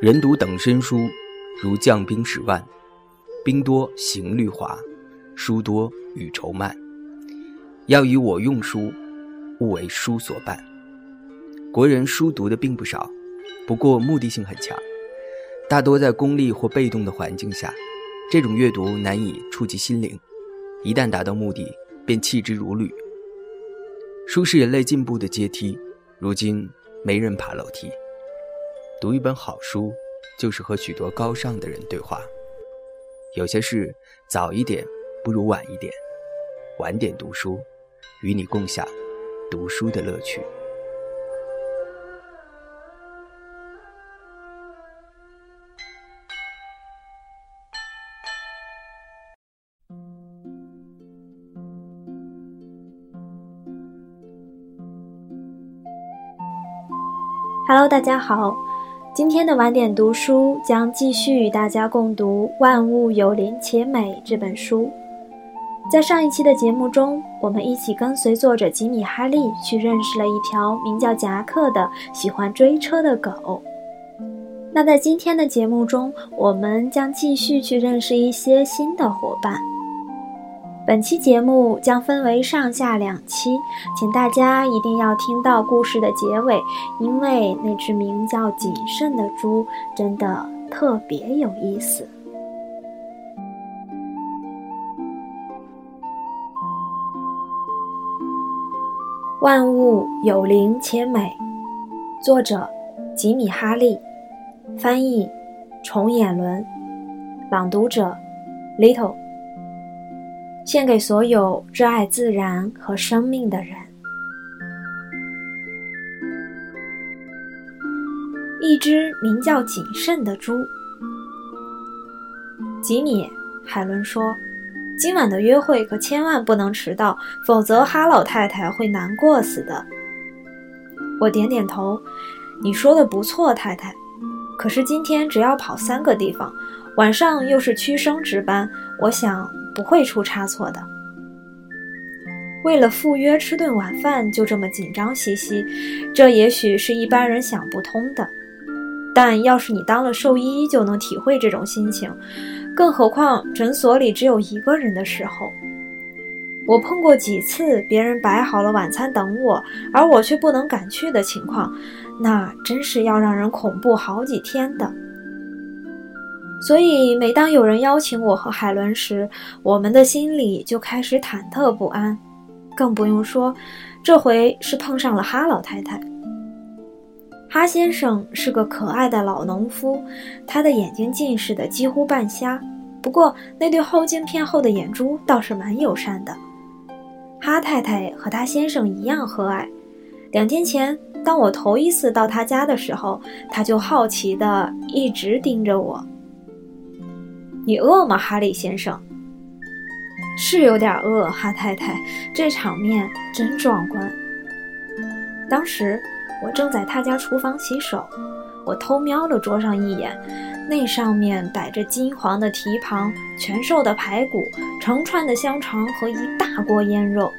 人读等身书，如将兵十万，兵多行律滑，书多语愁慢。要以我用书，勿为书所伴。国人书读的并不少，不过目的性很强，大多在功利或被动的环境下，这种阅读难以触及心灵。一旦达到目的，便弃之如履。书是人类进步的阶梯，如今没人爬楼梯。读一本好书，就是和许多高尚的人对话。有些事早一点不如晚一点，晚点读书，与你共享读书的乐趣。Hello，大家好，今天的晚点读书将继续与大家共读《万物有灵且美》这本书。在上一期的节目中，我们一起跟随作者吉米·哈利去认识了一条名叫夹克的喜欢追车的狗。那在今天的节目中，我们将继续去认识一些新的伙伴。本期节目将分为上下两期，请大家一定要听到故事的结尾，因为那只名叫谨慎的猪真的特别有意思。万物有灵且美，作者吉米·哈利，翻译重眼轮，朗读者 Little。献给所有热爱自然和生命的人。一只名叫谨慎的猪。吉米·海伦说：“今晚的约会可千万不能迟到，否则哈老太太会难过死的。”我点点头：“你说的不错，太太。可是今天只要跑三个地方，晚上又是屈生值班，我想。”不会出差错的。为了赴约吃顿晚饭就这么紧张兮兮，这也许是一般人想不通的。但要是你当了兽医，就能体会这种心情。更何况诊所里只有一个人的时候，我碰过几次别人摆好了晚餐等我，而我却不能赶去的情况，那真是要让人恐怖好几天的。所以，每当有人邀请我和海伦时，我们的心里就开始忐忑不安。更不用说，这回是碰上了哈老太太。哈先生是个可爱的老农夫，他的眼睛近视的几乎半瞎，不过那对后镜片后的眼珠倒是蛮友善的。哈太太和他先生一样和蔼。两天前，当我头一次到他家的时候，他就好奇的一直盯着我。你饿吗，哈利先生？是有点饿，哈太太。这场面真壮观。当时我正在他家厨房洗手，我偷瞄了桌上一眼，那上面摆着金黄的蹄膀、全瘦的排骨、成串的香肠和一大锅腌肉，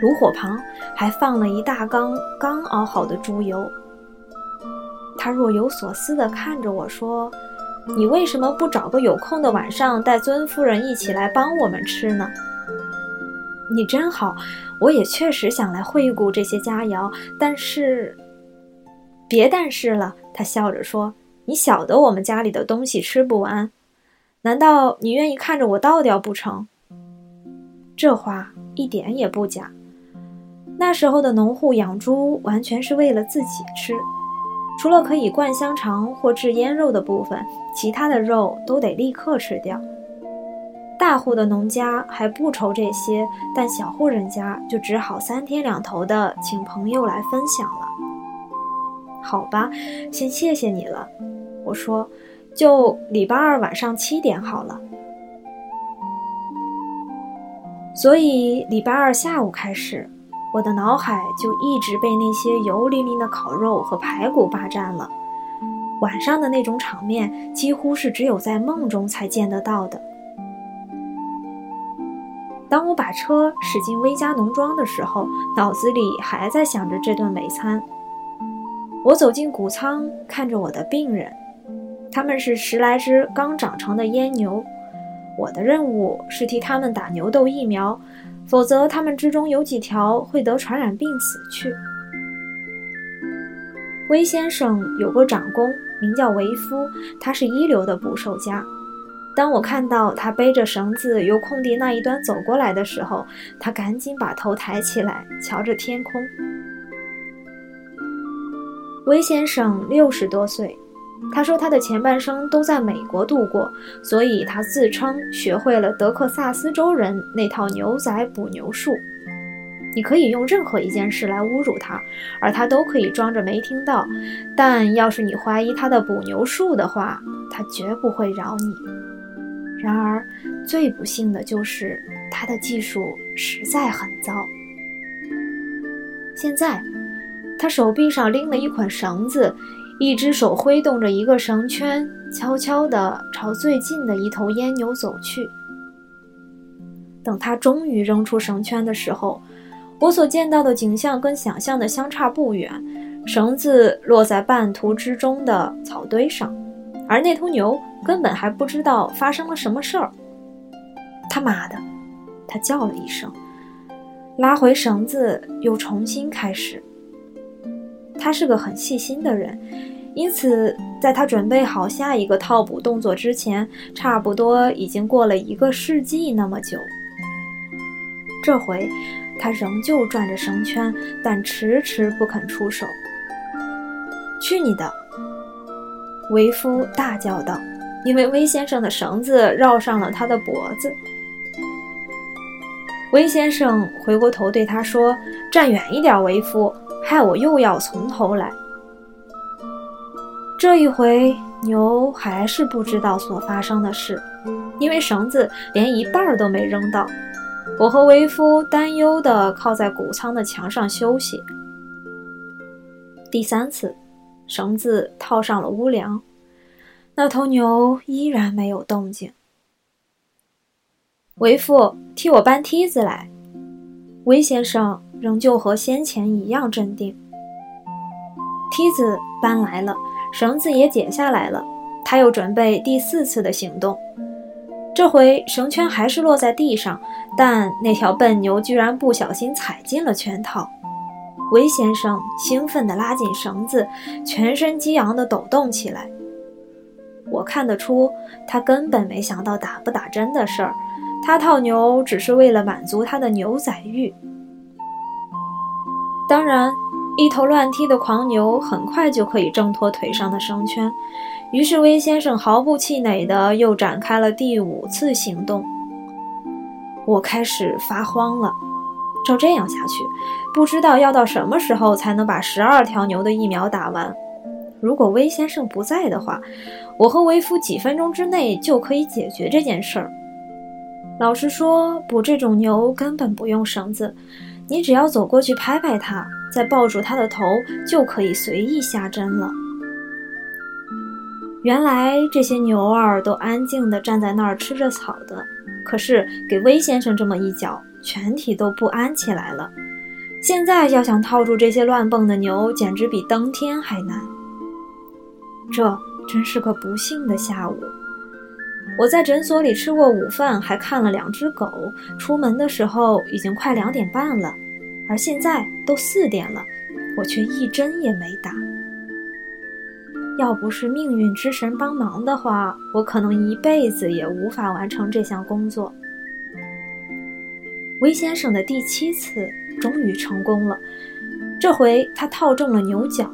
炉火旁还放了一大缸刚熬好的猪油。他若有所思地看着我说。你为什么不找个有空的晚上带尊夫人一起来帮我们吃呢？你真好，我也确实想来惠顾这些佳肴，但是，别但是了。他笑着说：“你晓得我们家里的东西吃不完，难道你愿意看着我倒掉不成？”这话一点也不假。那时候的农户养猪完全是为了自己吃。除了可以灌香肠或制腌肉的部分，其他的肉都得立刻吃掉。大户的农家还不愁这些，但小户人家就只好三天两头的请朋友来分享了。好吧，先谢谢你了。我说，就礼拜二晚上七点好了。所以礼拜二下午开始。我的脑海就一直被那些油淋淋的烤肉和排骨霸占了。晚上的那种场面，几乎是只有在梦中才见得到的。当我把车驶进威加农庄的时候，脑子里还在想着这顿美餐。我走进谷仓，看着我的病人，他们是十来只刚长成的阉牛，我的任务是替他们打牛痘疫苗，否则他们之中有几条会得传染病死去。威先生有个长工，名叫维夫，他是一流的捕兽家。当我看到他背着绳子由空地那一端走过来的时候，他赶紧把头抬起来，瞧着天空。威先生六十多岁，他说他的前半生都在美国度过，所以他自称学会了德克萨斯州人那套牛仔捕牛术。你可以用任何一件事来侮辱他，而他都可以装着没听到。但要是你怀疑他的捕牛术的话，他绝不会饶你。然而，最不幸的就是他的技术实在很糟。现在，他手臂上拎了一捆绳子，一只手挥动着一个绳圈，悄悄地朝最近的一头阉牛走去。等他终于扔出绳圈的时候，我所见到的景象跟想象的相差不远，绳子落在半途之中的草堆上，而那头牛根本还不知道发生了什么事儿。他妈的！他叫了一声，拉回绳子，又重新开始。他是个很细心的人，因此在他准备好下一个套补动作之前，差不多已经过了一个世纪那么久。这回。他仍旧转着绳圈，但迟迟不肯出手。去你的！维夫大叫道，因为威先生的绳子绕上了他的脖子。威先生回过头对他说：“站远一点，维夫，害我又要从头来。”这一回，牛还是不知道所发生的事，因为绳子连一半都没扔到。我和维夫担忧地靠在谷仓的墙上休息。第三次，绳子套上了屋梁，那头牛依然没有动静。维夫，替我搬梯子来。威先生仍旧和先前一样镇定。梯子搬来了，绳子也解下来了，他又准备第四次的行动。这回绳圈还是落在地上，但那条笨牛居然不小心踩进了圈套。韦先生兴奋地拉紧绳子，全身激昂地抖动起来。我看得出，他根本没想到打不打针的事儿，他套牛只是为了满足他的牛仔欲。当然，一头乱踢的狂牛很快就可以挣脱腿上的绳圈。于是，威先生毫不气馁地又展开了第五次行动。我开始发慌了，照这样下去，不知道要到什么时候才能把十二条牛的疫苗打完。如果威先生不在的话，我和维夫几分钟之内就可以解决这件事儿。老实说，捕这种牛根本不用绳子，你只要走过去拍拍它，再抱住它的头，就可以随意下针了。原来这些牛儿都安静地站在那儿吃着草的，可是给威先生这么一脚，全体都不安起来了。现在要想套住这些乱蹦的牛，简直比登天还难。这真是个不幸的下午。我在诊所里吃过午饭，还看了两只狗。出门的时候已经快两点半了，而现在都四点了，我却一针也没打。要不是命运之神帮忙的话，我可能一辈子也无法完成这项工作。威先生的第七次终于成功了，这回他套中了牛角。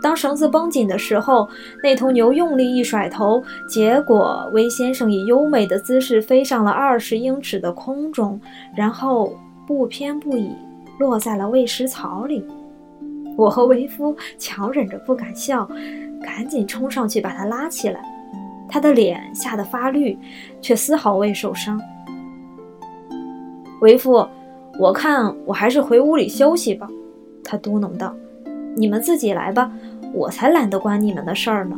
当绳子绷紧的时候，那头牛用力一甩头，结果威先生以优美的姿势飞上了二十英尺的空中，然后不偏不倚落在了喂食槽里。我和维夫强忍着不敢笑。赶紧冲上去把他拉起来，他的脸吓得发绿，却丝毫未受伤。为父，我看我还是回屋里休息吧，他嘟哝道：“你们自己来吧，我才懒得管你们的事儿呢。”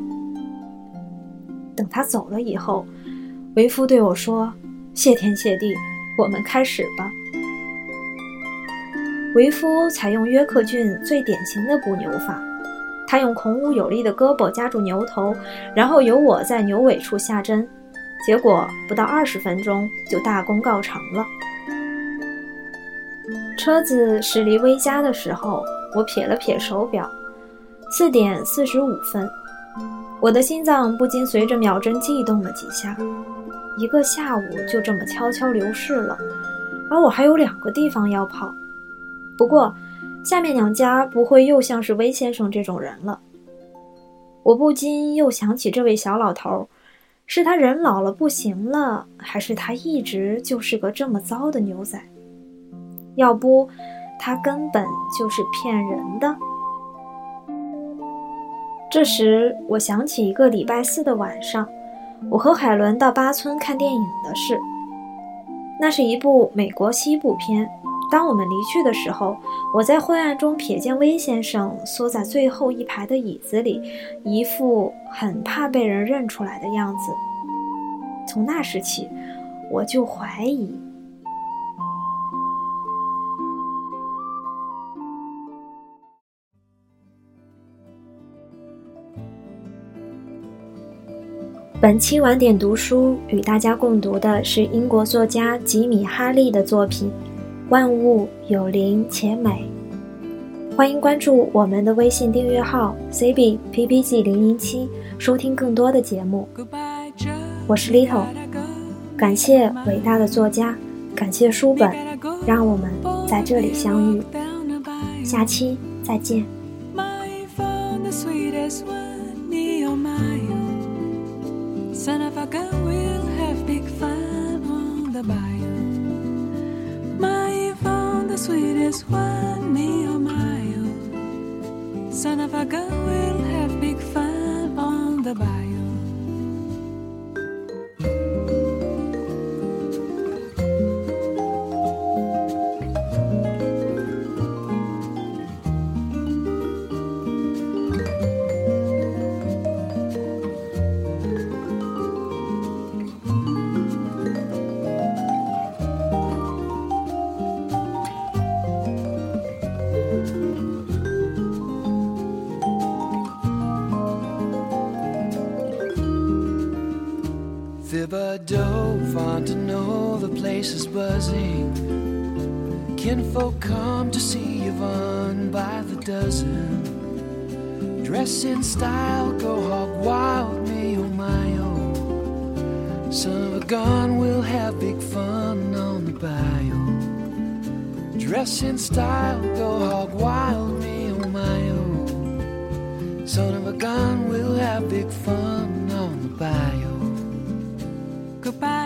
等他走了以后，为夫对我说：“谢天谢地，我们开始吧。”维夫采用约克郡最典型的捕牛法。他用孔武有力的胳膊夹住牛头，然后由我在牛尾处下针，结果不到二十分钟就大功告成了。车子驶离威家的时候，我瞥了瞥手表，四点四十五分。我的心脏不禁随着秒针悸动了几下。一个下午就这么悄悄流逝了，而我还有两个地方要跑。不过，下面两家不会又像是威先生这种人了。我不禁又想起这位小老头，是他人老了不行了，还是他一直就是个这么糟的牛仔？要不，他根本就是骗人的。这时，我想起一个礼拜四的晚上，我和海伦到八村看电影的事。那是一部美国西部片。当我们离去的时候，我在灰暗中瞥见威先生缩在最后一排的椅子里，一副很怕被人认出来的样子。从那时起，我就怀疑。本期晚点读书与大家共读的是英国作家吉米·哈利的作品《万物有灵且美》。欢迎关注我们的微信订阅号 “cbppg 零零七”，收听更多的节目。我是 Little，感谢伟大的作家，感谢书本，让我们在这里相遇。下期再见。Son of a gun, we'll have big fun on the bayou. The sweetest one, me oh my. Son of a gun, we'll have big fun on the bayou. Place is buzzing. Kinfolk come to see Yvonne by the dozen. Dress in style, go hog wild, me oh my oh. Son of a gun, we'll have big fun on the bayou. Dress in style, go hog wild, me oh my oh. Son of a gun, we'll have big fun on the bayou. Goodbye,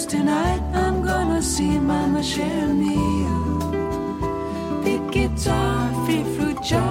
Cause tonight I'm gonna see Mama Sharon Mia. Big guitar, free fruit jar,